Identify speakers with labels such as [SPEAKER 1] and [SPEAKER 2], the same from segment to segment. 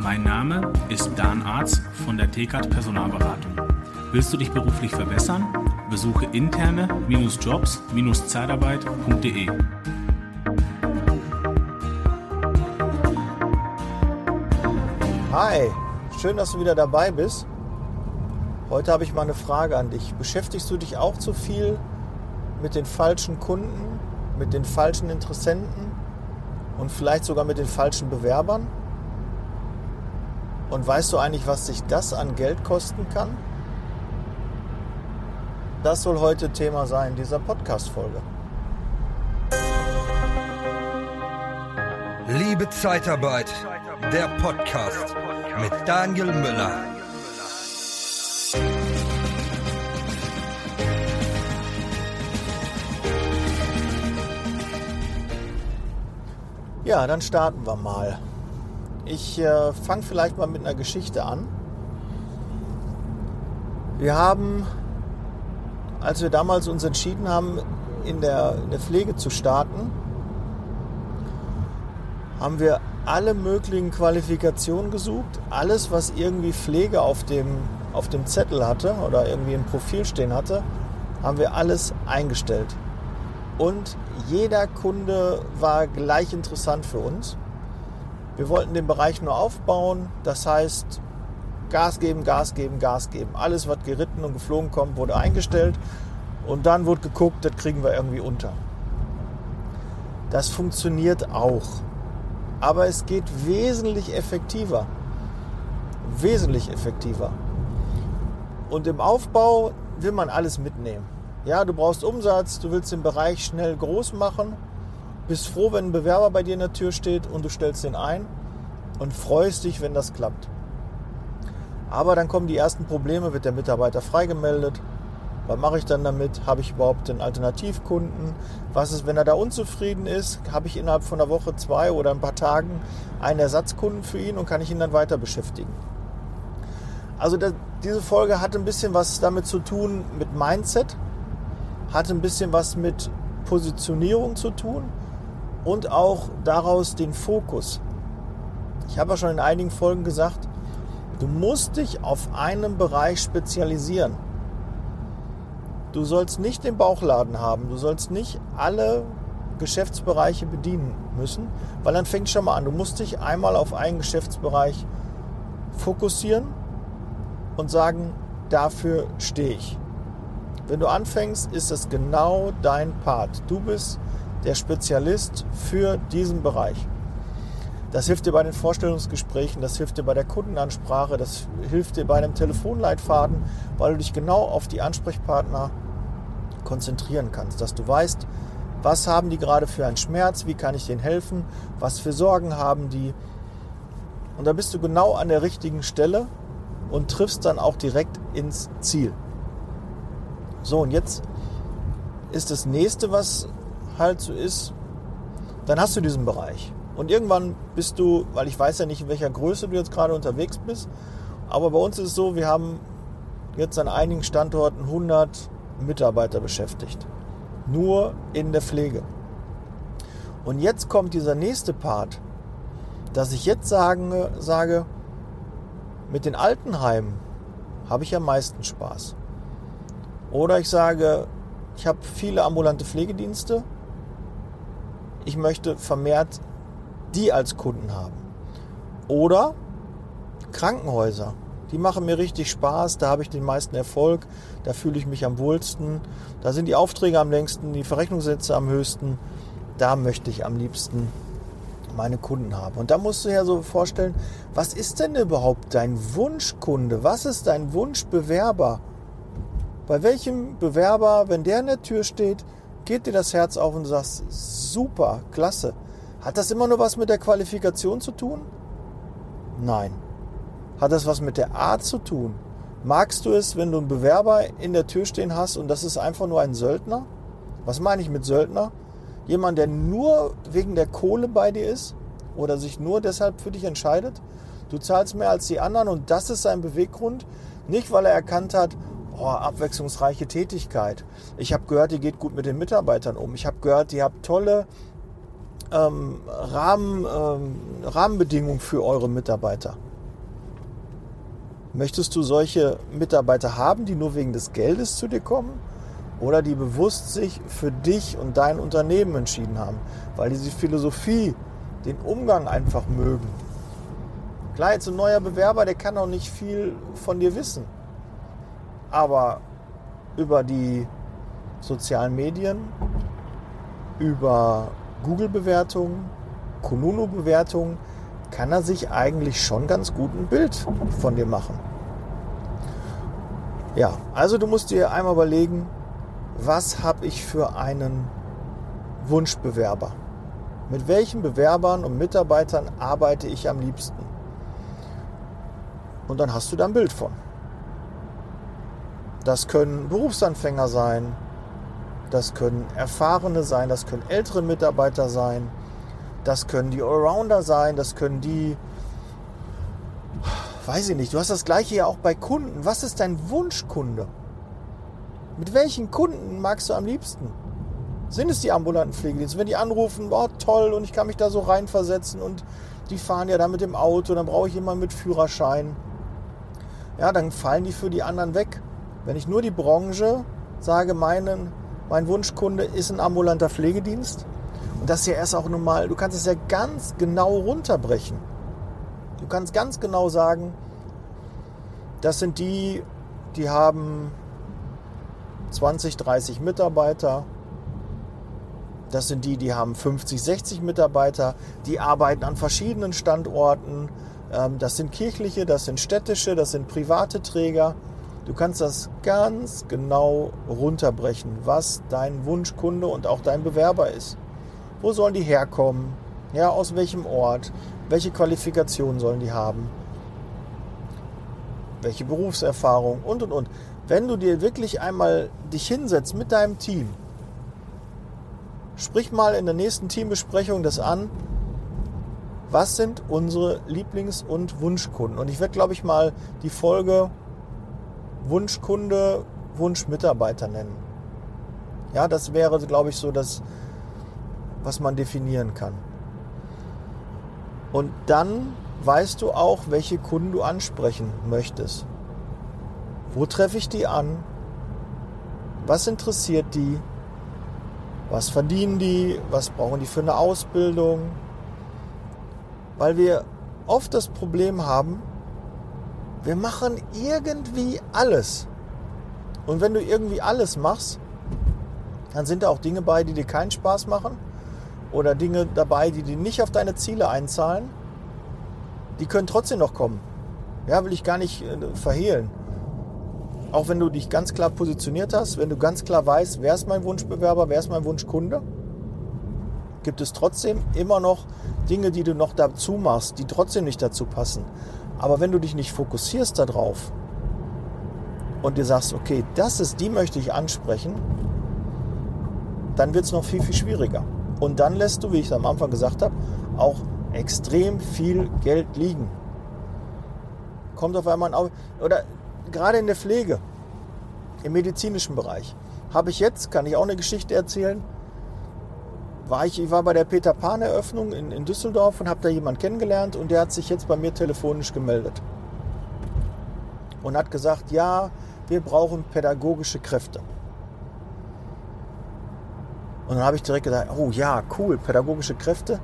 [SPEAKER 1] Mein Name ist Dan Arz von der TKAT Personalberatung. Willst du dich beruflich verbessern? Besuche interne-jobs-zeitarbeit.de.
[SPEAKER 2] Hi, schön, dass du wieder dabei bist. Heute habe ich mal eine Frage an dich. Beschäftigst du dich auch zu viel mit den falschen Kunden, mit den falschen Interessenten und vielleicht sogar mit den falschen Bewerbern? Und weißt du eigentlich, was sich das an Geld kosten kann? Das soll heute Thema sein dieser Podcast-Folge.
[SPEAKER 3] Liebe Zeitarbeit, der Podcast mit Daniel Müller.
[SPEAKER 2] Ja, dann starten wir mal. Ich äh, fange vielleicht mal mit einer Geschichte an. Wir haben, als wir damals uns entschieden haben, in der, in der Pflege zu starten, haben wir alle möglichen Qualifikationen gesucht. Alles, was irgendwie Pflege auf dem, auf dem Zettel hatte oder irgendwie im Profil stehen hatte, haben wir alles eingestellt. Und jeder Kunde war gleich interessant für uns. Wir wollten den Bereich nur aufbauen, das heißt Gas geben, Gas geben, Gas geben. Alles, was geritten und geflogen kommt, wurde eingestellt und dann wurde geguckt, das kriegen wir irgendwie unter. Das funktioniert auch, aber es geht wesentlich effektiver. Wesentlich effektiver. Und im Aufbau will man alles mitnehmen. Ja, du brauchst Umsatz, du willst den Bereich schnell groß machen, bist froh, wenn ein Bewerber bei dir in der Tür steht und du stellst den ein und freust dich, wenn das klappt. Aber dann kommen die ersten Probleme, wird der Mitarbeiter freigemeldet? Was mache ich dann damit? Habe ich überhaupt einen Alternativkunden? Was ist, wenn er da unzufrieden ist? Habe ich innerhalb von einer Woche, zwei oder ein paar Tagen einen Ersatzkunden für ihn und kann ich ihn dann weiter beschäftigen? Also das, diese Folge hat ein bisschen was damit zu tun mit Mindset, hat ein bisschen was mit Positionierung zu tun und auch daraus den Fokus. Ich habe ja schon in einigen Folgen gesagt, du musst dich auf einen Bereich spezialisieren. Du sollst nicht den Bauchladen haben, du sollst nicht alle Geschäftsbereiche bedienen müssen, weil dann fängt schon mal an. Du musst dich einmal auf einen Geschäftsbereich fokussieren und sagen, dafür stehe ich. Wenn du anfängst, ist es genau dein Part. Du bist der Spezialist für diesen Bereich. Das hilft dir bei den Vorstellungsgesprächen, das hilft dir bei der Kundenansprache, das hilft dir bei einem Telefonleitfaden, weil du dich genau auf die Ansprechpartner konzentrieren kannst, dass du weißt, was haben die gerade für einen Schmerz, wie kann ich denen helfen, was für Sorgen haben die. Und da bist du genau an der richtigen Stelle und triffst dann auch direkt ins Ziel. So, und jetzt ist das nächste, was halt so ist, dann hast du diesen Bereich. Und irgendwann bist du, weil ich weiß ja nicht, in welcher Größe du jetzt gerade unterwegs bist, aber bei uns ist es so, wir haben jetzt an einigen Standorten 100 Mitarbeiter beschäftigt. Nur in der Pflege. Und jetzt kommt dieser nächste Part, dass ich jetzt sagen, sage, mit den Altenheimen habe ich am meisten Spaß. Oder ich sage, ich habe viele ambulante Pflegedienste. Ich möchte vermehrt die als Kunden haben. Oder Krankenhäuser. Die machen mir richtig Spaß, da habe ich den meisten Erfolg, da fühle ich mich am wohlsten, da sind die Aufträge am längsten, die Verrechnungssätze am höchsten. Da möchte ich am liebsten meine Kunden haben. Und da musst du ja so vorstellen, was ist denn überhaupt dein Wunschkunde? Was ist dein Wunschbewerber? Bei welchem Bewerber, wenn der in der Tür steht, geht dir das Herz auf und du sagst, super, klasse. Hat das immer nur was mit der Qualifikation zu tun? Nein. Hat das was mit der Art zu tun? Magst du es, wenn du einen Bewerber in der Tür stehen hast und das ist einfach nur ein Söldner? Was meine ich mit Söldner? Jemand, der nur wegen der Kohle bei dir ist oder sich nur deshalb für dich entscheidet? Du zahlst mehr als die anderen und das ist sein Beweggrund. Nicht, weil er erkannt hat, oh, abwechslungsreiche Tätigkeit. Ich habe gehört, ihr geht gut mit den Mitarbeitern um. Ich habe gehört, ihr habt tolle ähm, Rahmen, ähm, Rahmenbedingungen für eure Mitarbeiter. Möchtest du solche Mitarbeiter haben, die nur wegen des Geldes zu dir kommen? Oder die bewusst sich für dich und dein Unternehmen entschieden haben, weil diese Philosophie, den Umgang einfach mögen. Klar, jetzt ein neuer Bewerber, der kann auch nicht viel von dir wissen. Aber über die sozialen Medien, über Google-Bewertungen, Kununu-Bewertungen, kann er sich eigentlich schon ganz gut ein Bild von dir machen. Ja, also du musst dir einmal überlegen, was habe ich für einen Wunschbewerber? Mit welchen Bewerbern und Mitarbeitern arbeite ich am liebsten? Und dann hast du da ein Bild von. Das können Berufsanfänger sein, das können Erfahrene sein, das können ältere Mitarbeiter sein, das können die Allrounder sein, das können die, weiß ich nicht, du hast das gleiche ja auch bei Kunden. Was ist dein Wunschkunde? Mit welchen Kunden magst du am liebsten? Sind es die ambulanten Pflegedienste? Wenn die anrufen, oh toll, und ich kann mich da so reinversetzen und die fahren ja da mit dem Auto, dann brauche ich jemanden mit Führerschein. Ja, dann fallen die für die anderen weg. Wenn ich nur die Branche sage, meinen, mein Wunschkunde ist ein ambulanter Pflegedienst, und das ist ja erst auch normal, du kannst es ja ganz genau runterbrechen. Du kannst ganz genau sagen, das sind die, die haben 20, 30 Mitarbeiter. Das sind die, die haben 50, 60 Mitarbeiter. Die arbeiten an verschiedenen Standorten. Ähm, das sind kirchliche, das sind städtische, das sind private Träger. Du kannst das ganz genau runterbrechen, was dein Wunschkunde und auch dein Bewerber ist. Wo sollen die herkommen? Ja, aus welchem Ort? Welche Qualifikationen sollen die haben? Welche Berufserfahrung und und und. Wenn du dir wirklich einmal dich hinsetzt mit deinem Team, sprich mal in der nächsten Teambesprechung das an. Was sind unsere Lieblings- und Wunschkunden? Und ich werde, glaube ich, mal die Folge Wunschkunde, Wunschmitarbeiter nennen. Ja, das wäre, glaube ich, so das, was man definieren kann. Und dann weißt du auch, welche Kunden du ansprechen möchtest. Wo treffe ich die an? Was interessiert die? Was verdienen die? Was brauchen die für eine Ausbildung? Weil wir oft das Problem haben, wir machen irgendwie alles. Und wenn du irgendwie alles machst, dann sind da auch Dinge bei, die dir keinen Spaß machen oder Dinge dabei, die, die nicht auf deine Ziele einzahlen, die können trotzdem noch kommen. Ja, will ich gar nicht äh, verhehlen. Auch wenn du dich ganz klar positioniert hast, wenn du ganz klar weißt, wer ist mein Wunschbewerber, wer ist mein Wunschkunde, gibt es trotzdem immer noch Dinge, die du noch dazu machst, die trotzdem nicht dazu passen. Aber wenn du dich nicht fokussierst darauf und dir sagst, okay, das ist, die möchte ich ansprechen, dann wird es noch viel, viel schwieriger. Und dann lässt du, wie ich es am Anfang gesagt habe, auch extrem viel Geld liegen. Kommt auf einmal auf. Oder gerade in der Pflege, im medizinischen Bereich, habe ich jetzt, kann ich auch eine Geschichte erzählen, war ich, ich war bei der Peter Pan Eröffnung in, in Düsseldorf und habe da jemanden kennengelernt und der hat sich jetzt bei mir telefonisch gemeldet und hat gesagt, ja, wir brauchen pädagogische Kräfte. Und dann habe ich direkt gedacht, oh ja, cool, pädagogische Kräfte.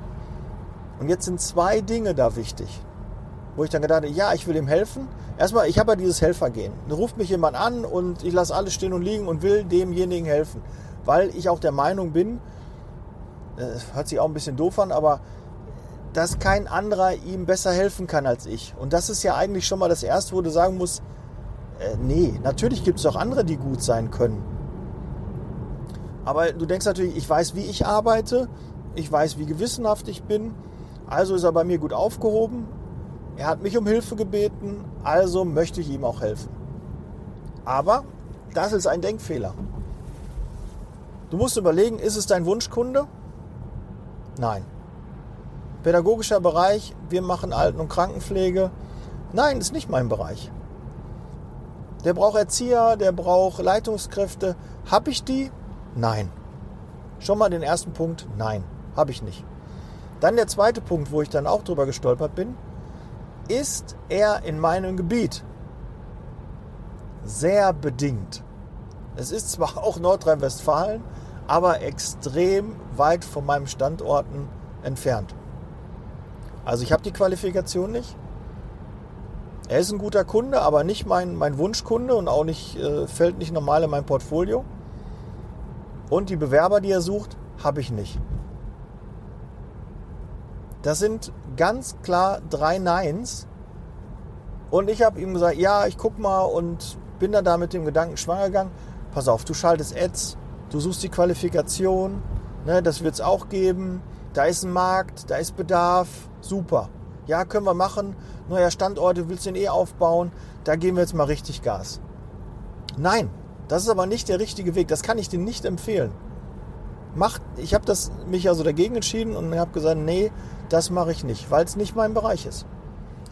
[SPEAKER 2] Und jetzt sind zwei Dinge da wichtig, wo ich dann gedacht habe, ja, ich will ihm helfen. Erstmal, ich habe ja dieses Helfergehen. Da ruft mich jemand an und ich lasse alles stehen und liegen und will demjenigen helfen. Weil ich auch der Meinung bin, das hört sich auch ein bisschen doof an, aber dass kein anderer ihm besser helfen kann als ich. Und das ist ja eigentlich schon mal das Erste, wo du sagen musst, äh, nee, natürlich gibt es auch andere, die gut sein können. Aber du denkst natürlich, ich weiß, wie ich arbeite, ich weiß, wie gewissenhaft ich bin, also ist er bei mir gut aufgehoben. Er hat mich um Hilfe gebeten, also möchte ich ihm auch helfen. Aber das ist ein Denkfehler. Du musst überlegen, ist es dein Wunschkunde? Nein. Pädagogischer Bereich, wir machen Alten- und Krankenpflege. Nein, ist nicht mein Bereich. Der braucht Erzieher, der braucht Leitungskräfte. Habe ich die? Nein. Schon mal den ersten Punkt, nein, habe ich nicht. Dann der zweite Punkt, wo ich dann auch drüber gestolpert bin, ist er in meinem Gebiet? sehr bedingt. Es ist zwar auch Nordrhein-Westfalen, aber extrem weit von meinem Standorten entfernt. Also ich habe die Qualifikation nicht. Er ist ein guter Kunde, aber nicht mein, mein Wunschkunde und auch nicht, äh, fällt nicht normal in mein Portfolio. Und die Bewerber, die er sucht, habe ich nicht. Das sind ganz klar drei Neins. Und ich habe ihm gesagt, ja, ich guck mal und bin dann da mit dem Gedanken schwanger gegangen. Pass auf, du schaltest Ads, du suchst die Qualifikation, ne, das wird es auch geben. Da ist ein Markt, da ist Bedarf, super. Ja, können wir machen. Neuer Standort, du willst den eh aufbauen, da geben wir jetzt mal richtig Gas. Nein, das ist aber nicht der richtige Weg. Das kann ich dir nicht empfehlen. Macht, ich habe mich also dagegen entschieden und habe gesagt, nee, das mache ich nicht, weil es nicht mein Bereich ist.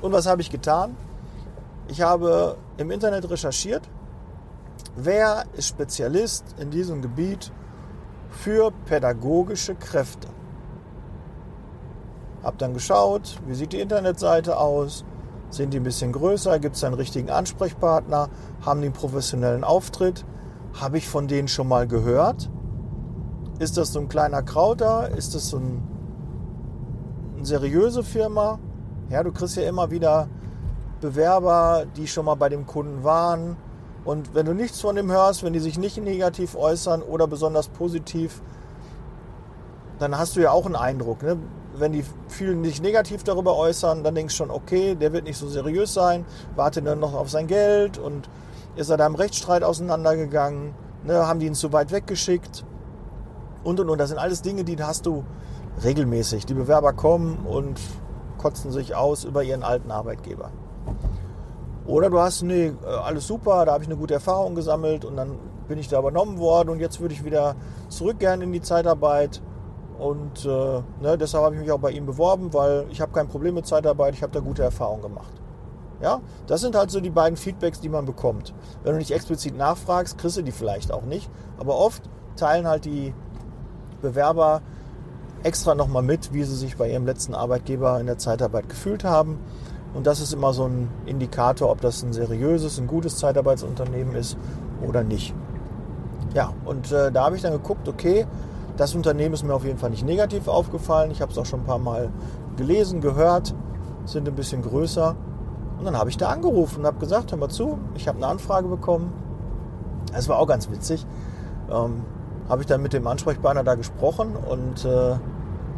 [SPEAKER 2] Und was habe ich getan? Ich habe im Internet recherchiert, wer ist Spezialist in diesem Gebiet für pädagogische Kräfte. Hab dann geschaut, wie sieht die Internetseite aus, sind die ein bisschen größer, gibt es einen richtigen Ansprechpartner, haben die einen professionellen Auftritt, habe ich von denen schon mal gehört. Ist das so ein kleiner Krauter? Ist das so ein, eine seriöse Firma? Ja, du kriegst ja immer wieder Bewerber, die schon mal bei dem Kunden waren. Und wenn du nichts von dem hörst, wenn die sich nicht negativ äußern oder besonders positiv, dann hast du ja auch einen Eindruck. Ne? Wenn die vielen sich negativ darüber äußern, dann denkst du schon, okay, der wird nicht so seriös sein, warte dann noch auf sein Geld und ist er da im Rechtsstreit auseinandergegangen, ne? haben die ihn zu weit weggeschickt und und und. Das sind alles Dinge, die hast du regelmäßig. Die Bewerber kommen und kotzen sich aus über ihren alten Arbeitgeber. Oder du hast, nee, äh, alles super, da habe ich eine gute Erfahrung gesammelt und dann bin ich da übernommen worden und jetzt würde ich wieder zurück gerne in die Zeitarbeit. Und äh, ne, deshalb habe ich mich auch bei ihm beworben, weil ich habe kein Problem mit Zeitarbeit, ich habe da gute Erfahrungen gemacht. Ja, das sind halt so die beiden Feedbacks, die man bekommt. Wenn du nicht explizit nachfragst, kriegst du die vielleicht auch nicht. Aber oft teilen halt die Bewerber extra nochmal mit, wie sie sich bei ihrem letzten Arbeitgeber in der Zeitarbeit gefühlt haben. Und das ist immer so ein Indikator, ob das ein seriöses, ein gutes Zeitarbeitsunternehmen ist oder nicht. Ja, und äh, da habe ich dann geguckt, okay, das Unternehmen ist mir auf jeden Fall nicht negativ aufgefallen. Ich habe es auch schon ein paar Mal gelesen, gehört, sind ein bisschen größer. Und dann habe ich da angerufen und habe gesagt, hör mal zu, ich habe eine Anfrage bekommen. Das war auch ganz witzig. Ähm, habe ich dann mit dem Ansprechpartner da gesprochen und äh,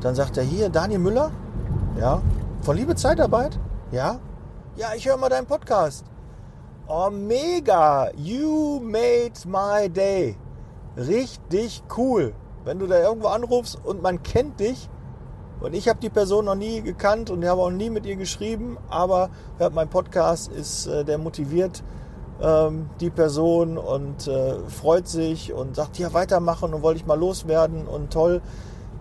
[SPEAKER 2] dann sagt er hier, Daniel Müller, ja, von Liebe Zeitarbeit. Ja? Ja, ich höre mal deinen Podcast. Oh, mega! You made my day. Richtig cool. Wenn du da irgendwo anrufst und man kennt dich, und ich habe die Person noch nie gekannt und habe auch nie mit ihr geschrieben, aber hört mein Podcast, ist äh, der motiviert ähm, die Person und äh, freut sich und sagt, ja, weitermachen und wollte ich mal loswerden und toll.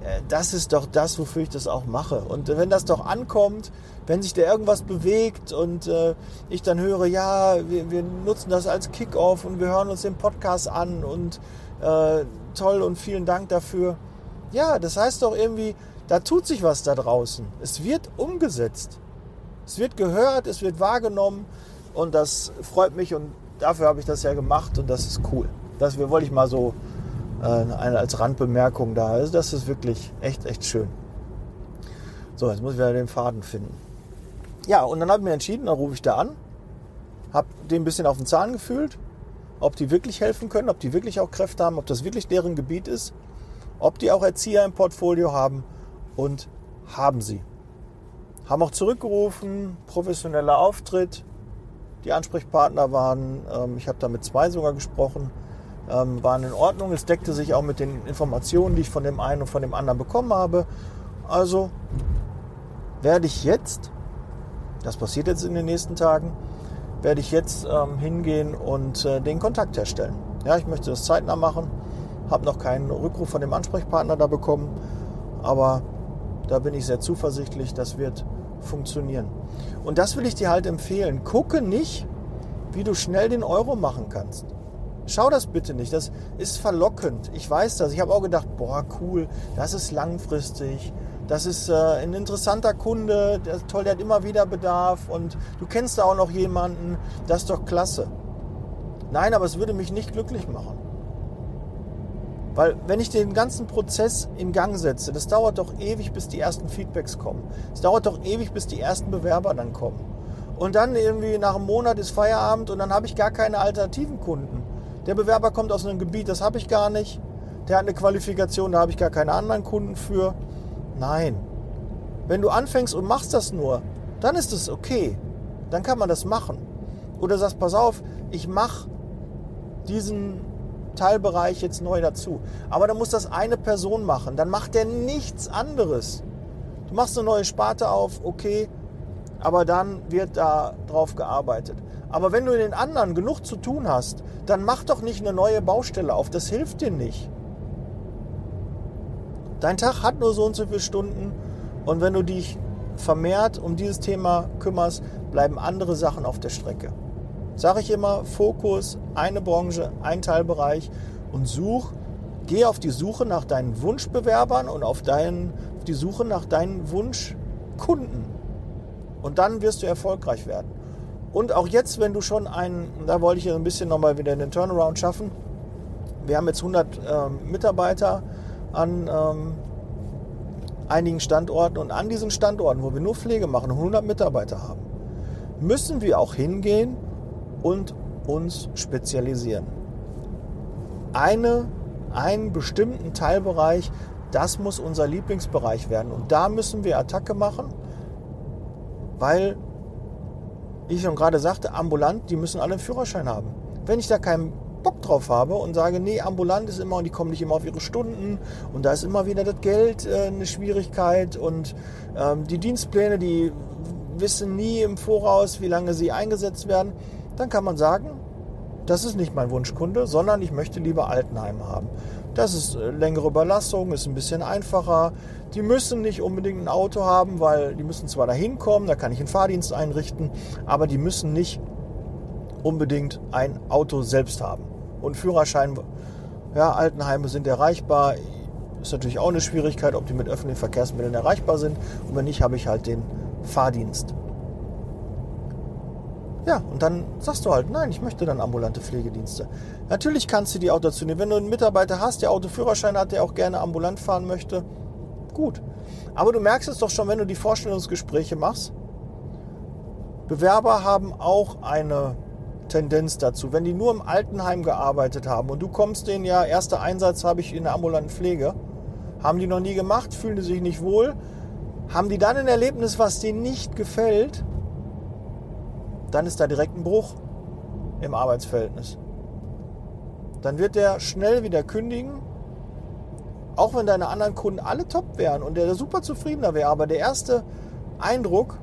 [SPEAKER 2] Äh, das ist doch das, wofür ich das auch mache. Und wenn das doch ankommt, wenn sich da irgendwas bewegt und äh, ich dann höre, ja, wir, wir nutzen das als Kickoff und wir hören uns den Podcast an und äh, toll und vielen Dank dafür. Ja, das heißt doch irgendwie, da tut sich was da draußen. Es wird umgesetzt. Es wird gehört, es wird wahrgenommen und das freut mich und dafür habe ich das ja gemacht und das ist cool. Das wollte ich mal so äh, als Randbemerkung da. Also das ist wirklich echt, echt schön. So, jetzt muss ich wieder den Faden finden. Ja, und dann habe ich mir entschieden, dann rufe ich da an, habe den ein bisschen auf den Zahn gefühlt, ob die wirklich helfen können, ob die wirklich auch Kräfte haben, ob das wirklich deren Gebiet ist, ob die auch Erzieher im Portfolio haben und haben sie. Haben auch zurückgerufen, professioneller Auftritt. Die Ansprechpartner waren, ähm, ich habe da mit zwei sogar gesprochen, ähm, waren in Ordnung. Es deckte sich auch mit den Informationen, die ich von dem einen und von dem anderen bekommen habe. Also werde ich jetzt das passiert jetzt in den nächsten Tagen, werde ich jetzt ähm, hingehen und äh, den Kontakt herstellen. Ja, ich möchte das zeitnah machen, habe noch keinen Rückruf von dem Ansprechpartner da bekommen, aber da bin ich sehr zuversichtlich, das wird funktionieren. Und das will ich dir halt empfehlen. Gucke nicht, wie du schnell den Euro machen kannst. Schau das bitte nicht. Das ist verlockend. Ich weiß das. Ich habe auch gedacht, boah, cool, das ist langfristig. Das ist äh, ein interessanter Kunde, der toll, der hat immer wieder Bedarf und du kennst da auch noch jemanden, das ist doch klasse. Nein, aber es würde mich nicht glücklich machen. Weil wenn ich den ganzen Prozess in Gang setze, das dauert doch ewig, bis die ersten Feedbacks kommen. Es dauert doch ewig, bis die ersten Bewerber dann kommen. Und dann irgendwie nach einem Monat ist Feierabend und dann habe ich gar keine alternativen Kunden. Der Bewerber kommt aus einem Gebiet, das habe ich gar nicht. Der hat eine Qualifikation, da habe ich gar keine anderen Kunden für. Nein. Wenn du anfängst und machst das nur, dann ist es okay. Dann kann man das machen. Oder sagst, pass auf, ich mache diesen Teilbereich jetzt neu dazu. Aber dann muss das eine Person machen. Dann macht der nichts anderes. Du machst eine neue Sparte auf, okay, aber dann wird da drauf gearbeitet. Aber wenn du in den anderen genug zu tun hast, dann mach doch nicht eine neue Baustelle auf. Das hilft dir nicht. Dein Tag hat nur so und so viele Stunden und wenn du dich vermehrt um dieses Thema kümmerst, bleiben andere Sachen auf der Strecke. Sage ich immer, Fokus, eine Branche, ein Teilbereich und such, geh auf die Suche nach deinen Wunschbewerbern und auf, deinen, auf die Suche nach deinen Wunschkunden. Und dann wirst du erfolgreich werden. Und auch jetzt, wenn du schon einen, da wollte ich ein bisschen nochmal wieder den Turnaround schaffen. Wir haben jetzt 100 ähm, Mitarbeiter an ähm, einigen Standorten und an diesen Standorten, wo wir nur Pflege machen, 100 Mitarbeiter haben, müssen wir auch hingehen und uns spezialisieren. Eine, einen bestimmten Teilbereich, das muss unser Lieblingsbereich werden. Und da müssen wir Attacke machen, weil, wie ich schon gerade sagte, ambulant, die müssen alle einen Führerschein haben. Wenn ich da keinen Bock drauf habe und sage, nee, ambulant ist immer und die kommen nicht immer auf ihre Stunden und da ist immer wieder das Geld äh, eine Schwierigkeit und ähm, die Dienstpläne, die wissen nie im Voraus, wie lange sie eingesetzt werden, dann kann man sagen, das ist nicht mein Wunschkunde, sondern ich möchte lieber Altenheim haben. Das ist äh, längere Überlassung, ist ein bisschen einfacher. Die müssen nicht unbedingt ein Auto haben, weil die müssen zwar dahin kommen, da kann ich einen Fahrdienst einrichten, aber die müssen nicht unbedingt ein Auto selbst haben und Führerschein. Ja, Altenheime sind erreichbar. Ist natürlich auch eine Schwierigkeit, ob die mit öffentlichen Verkehrsmitteln erreichbar sind. Und wenn nicht, habe ich halt den Fahrdienst. Ja, und dann sagst du halt, nein, ich möchte dann ambulante Pflegedienste. Natürlich kannst du die auch dazu nehmen. Wenn du einen Mitarbeiter hast, der Autoführerschein hat, der auch gerne ambulant fahren möchte, gut. Aber du merkst es doch schon, wenn du die Vorstellungsgespräche machst. Bewerber haben auch eine Tendenz dazu. Wenn die nur im Altenheim gearbeitet haben und du kommst denen ja, erster Einsatz habe ich in der ambulanten Pflege, haben die noch nie gemacht, fühlen die sich nicht wohl, haben die dann ein Erlebnis, was denen nicht gefällt, dann ist da direkt ein Bruch im Arbeitsverhältnis. Dann wird der schnell wieder kündigen, auch wenn deine anderen Kunden alle top wären und der super zufriedener wäre, aber der erste Eindruck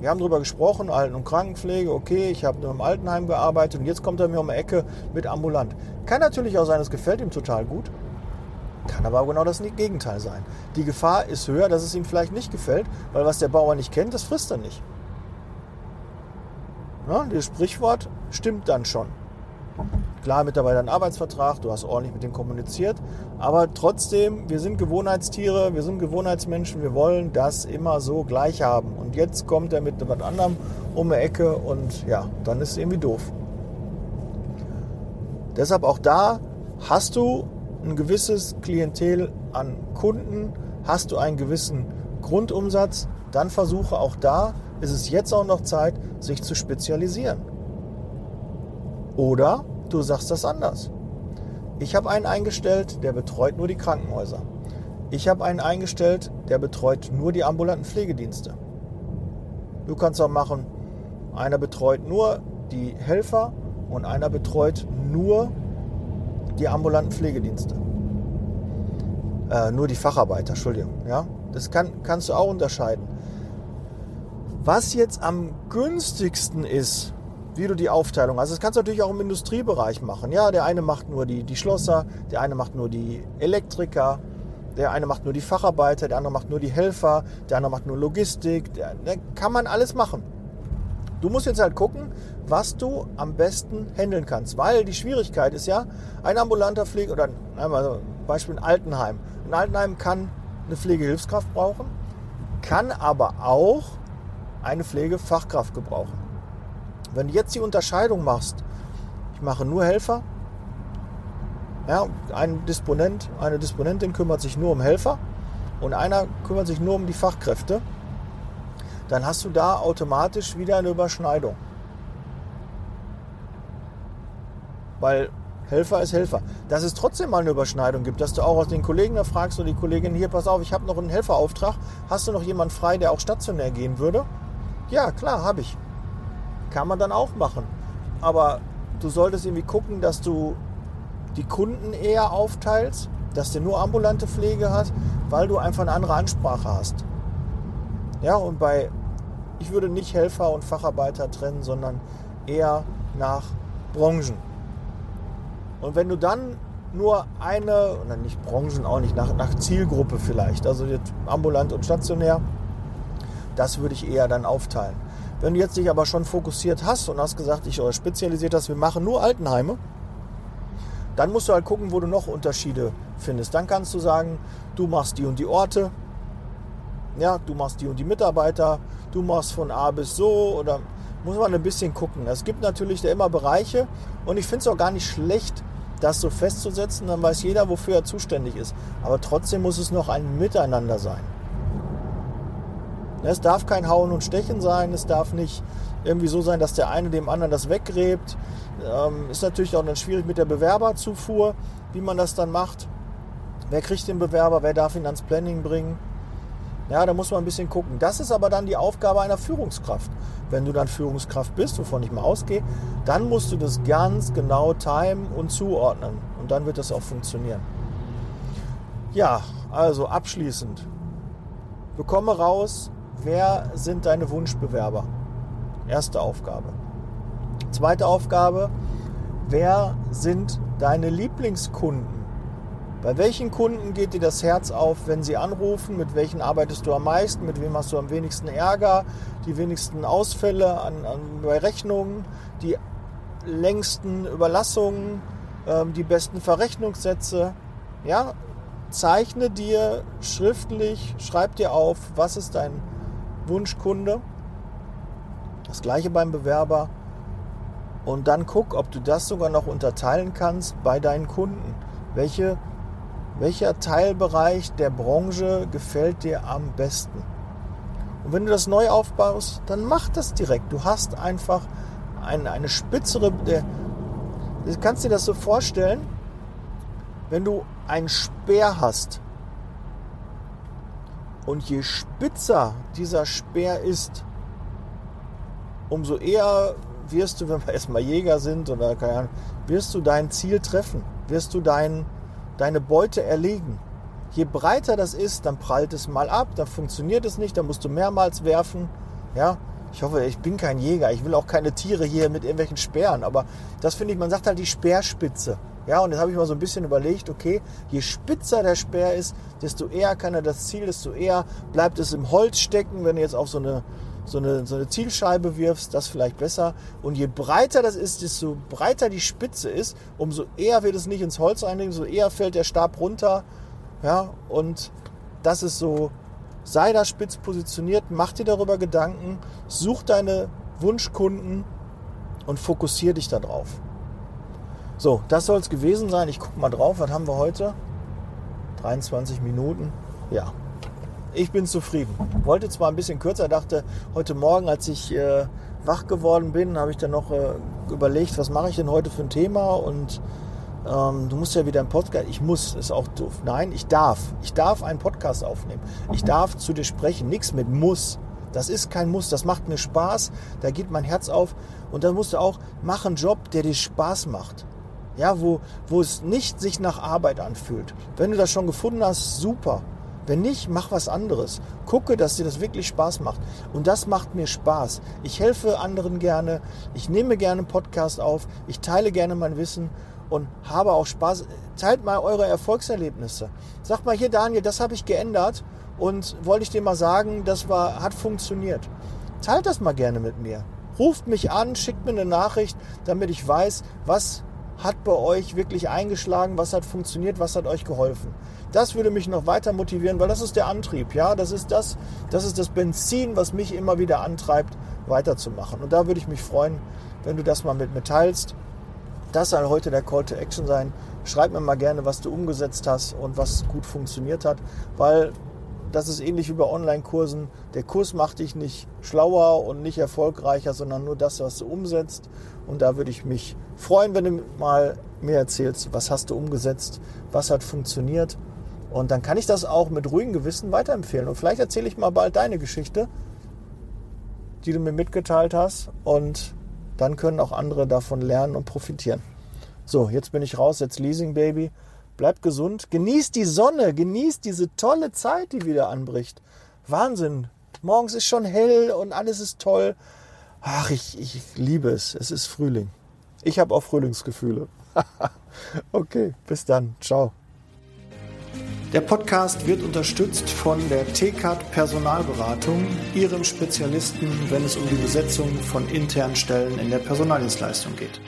[SPEAKER 2] wir haben darüber gesprochen, Alten- und Krankenpflege, okay, ich habe nur im Altenheim gearbeitet und jetzt kommt er mir um die Ecke mit ambulant. Kann natürlich auch sein, es gefällt ihm total gut. Kann aber auch genau das Gegenteil sein. Die Gefahr ist höher, dass es ihm vielleicht nicht gefällt, weil was der Bauer nicht kennt, das frisst er nicht. Ja, das Sprichwort stimmt dann schon. Klar, Mitarbeiter einen Arbeitsvertrag, du hast ordentlich mit dem kommuniziert, aber trotzdem, wir sind Gewohnheitstiere, wir sind Gewohnheitsmenschen, wir wollen das immer so gleich haben. Und jetzt kommt er mit was anderem um die Ecke und ja, dann ist es irgendwie doof. Deshalb auch da hast du ein gewisses Klientel an Kunden, hast du einen gewissen Grundumsatz, dann versuche auch da, ist es jetzt auch noch Zeit, sich zu spezialisieren. Oder Du sagst das anders. Ich habe einen eingestellt, der betreut nur die Krankenhäuser. Ich habe einen eingestellt, der betreut nur die ambulanten Pflegedienste. Du kannst auch machen, einer betreut nur die Helfer und einer betreut nur die ambulanten Pflegedienste. Äh, nur die Facharbeiter, Entschuldigung. Ja? Das kann, kannst du auch unterscheiden. Was jetzt am günstigsten ist, wie du die Aufteilung hast. Das kannst du natürlich auch im Industriebereich machen. Ja, der eine macht nur die, die Schlosser, der eine macht nur die Elektriker, der eine macht nur die Facharbeiter, der andere macht nur die Helfer, der andere macht nur Logistik. Der, der kann man alles machen. Du musst jetzt halt gucken, was du am besten handeln kannst. Weil die Schwierigkeit ist ja, ein ambulanter Pflege oder einmal Beispiel ein Altenheim. Ein Altenheim kann eine Pflegehilfskraft brauchen, kann aber auch eine Pflegefachkraft gebrauchen. Wenn du jetzt die Unterscheidung machst, ich mache nur Helfer. Ja, ein Disponent, eine Disponentin kümmert sich nur um Helfer und einer kümmert sich nur um die Fachkräfte. Dann hast du da automatisch wieder eine Überschneidung. Weil Helfer ist Helfer. Dass es trotzdem mal eine Überschneidung gibt, dass du auch aus den Kollegen da fragst und die Kollegin, hier, pass auf, ich habe noch einen Helferauftrag. Hast du noch jemanden frei, der auch stationär gehen würde? Ja, klar, habe ich. Kann man dann auch machen. Aber du solltest irgendwie gucken, dass du die Kunden eher aufteilst, dass der nur ambulante Pflege hat, weil du einfach eine andere Ansprache hast. Ja, und bei, ich würde nicht Helfer und Facharbeiter trennen, sondern eher nach Branchen. Und wenn du dann nur eine, oder nicht Branchen auch nicht, nach, nach Zielgruppe vielleicht, also ambulant und stationär, das würde ich eher dann aufteilen. Wenn du jetzt dich aber schon fokussiert hast und hast gesagt, ich spezialisiert hast, wir machen nur Altenheime, dann musst du halt gucken, wo du noch Unterschiede findest. Dann kannst du sagen, du machst die und die Orte, ja, du machst die und die Mitarbeiter, du machst von A bis so oder muss man ein bisschen gucken. Es gibt natürlich da immer Bereiche und ich finde es auch gar nicht schlecht, das so festzusetzen, dann weiß jeder, wofür er zuständig ist. Aber trotzdem muss es noch ein Miteinander sein. Es darf kein Hauen und Stechen sein, es darf nicht irgendwie so sein, dass der eine dem anderen das weggräbt. Ähm, ist natürlich auch dann schwierig mit der Bewerberzufuhr, wie man das dann macht. Wer kriegt den Bewerber, wer darf ihn ans Planning bringen? Ja, da muss man ein bisschen gucken. Das ist aber dann die Aufgabe einer Führungskraft. Wenn du dann Führungskraft bist, wovon ich mal ausgehe, dann musst du das ganz genau timen und zuordnen. Und dann wird das auch funktionieren. Ja, also abschließend. Bekomme raus, wer sind deine Wunschbewerber? Erste Aufgabe. Zweite Aufgabe, wer sind deine Lieblingskunden? Bei welchen Kunden geht dir das Herz auf, wenn sie anrufen? Mit welchen arbeitest du am meisten? Mit wem hast du am wenigsten Ärger? Die wenigsten Ausfälle an, an, bei Rechnungen? Die längsten Überlassungen? Ähm, die besten Verrechnungssätze? Ja, zeichne dir schriftlich, schreib dir auf, was ist dein Wunschkunde. Das gleiche beim Bewerber. Und dann guck, ob du das sogar noch unterteilen kannst bei deinen Kunden. Welche welcher Teilbereich der Branche gefällt dir am besten? Und wenn du das neu aufbaust, dann mach das direkt. Du hast einfach eine, eine spitzere. Du kannst dir das so vorstellen, wenn du einen Speer hast und je spitzer dieser Speer ist, umso eher wirst du, wenn wir erstmal Jäger sind oder keine Ahnung, wirst du dein Ziel treffen, wirst du dein, deine Beute erlegen. Je breiter das ist, dann prallt es mal ab, dann funktioniert es nicht, dann musst du mehrmals werfen. Ja, ich hoffe, ich bin kein Jäger, ich will auch keine Tiere hier mit irgendwelchen Speeren, aber das finde ich, man sagt halt die Speerspitze. Ja, und jetzt habe ich mal so ein bisschen überlegt, okay, je spitzer der Speer ist, desto eher kann er das Ziel, desto eher bleibt es im Holz stecken, wenn du jetzt auf so eine, so eine, so eine Zielscheibe wirfst, das vielleicht besser. Und je breiter das ist, desto breiter die Spitze ist, umso eher wird es nicht ins Holz eindringen, so eher fällt der Stab runter. Ja, und das ist so, sei da spitz positioniert, mach dir darüber Gedanken, such deine Wunschkunden und fokussiere dich darauf. So, das soll es gewesen sein. Ich gucke mal drauf, was haben wir heute? 23 Minuten. Ja, ich bin zufrieden. Wollte zwar ein bisschen kürzer, dachte heute Morgen, als ich äh, wach geworden bin, habe ich dann noch äh, überlegt, was mache ich denn heute für ein Thema und ähm, du musst ja wieder einen Podcast, ich muss, ist auch doof. Nein, ich darf. Ich darf einen Podcast aufnehmen. Ich darf zu dir sprechen. Nichts mit muss. Das ist kein Muss, das macht mir Spaß, da geht mein Herz auf und dann musst du auch, mach einen Job, der dir Spaß macht. Ja, wo, wo es nicht sich nach Arbeit anfühlt. Wenn du das schon gefunden hast, super. Wenn nicht, mach was anderes. Gucke, dass dir das wirklich Spaß macht. Und das macht mir Spaß. Ich helfe anderen gerne. Ich nehme gerne einen Podcast auf. Ich teile gerne mein Wissen und habe auch Spaß. Teilt mal eure Erfolgserlebnisse. Sagt mal hier, Daniel, das habe ich geändert und wollte ich dir mal sagen, das war, hat funktioniert. Teilt das mal gerne mit mir. Ruft mich an, schickt mir eine Nachricht, damit ich weiß, was hat bei euch wirklich eingeschlagen, was hat funktioniert, was hat euch geholfen. Das würde mich noch weiter motivieren, weil das ist der Antrieb, ja, das ist das, das ist das Benzin, was mich immer wieder antreibt, weiterzumachen. Und da würde ich mich freuen, wenn du das mal mit mir teilst. Das soll heute der Call to Action sein. Schreib mir mal gerne, was du umgesetzt hast und was gut funktioniert hat, weil das ist ähnlich wie bei Online-Kursen. Der Kurs macht dich nicht schlauer und nicht erfolgreicher, sondern nur das, was du umsetzt. Und da würde ich mich freuen, wenn du mal mir erzählst, was hast du umgesetzt, was hat funktioniert. Und dann kann ich das auch mit ruhigem Gewissen weiterempfehlen. Und vielleicht erzähle ich mal bald deine Geschichte, die du mir mitgeteilt hast. Und dann können auch andere davon lernen und profitieren. So, jetzt bin ich raus, jetzt Leasing Baby. Bleibt gesund, genießt die Sonne, genießt diese tolle Zeit, die wieder anbricht. Wahnsinn. Morgens ist schon hell und alles ist toll. Ach, ich, ich liebe es. Es ist Frühling. Ich habe auch Frühlingsgefühle. okay, bis dann. Ciao. Der Podcast wird unterstützt von der TCAT Personalberatung, ihrem Spezialisten, wenn es um die Besetzung von internen Stellen in der Personaldienstleistung geht.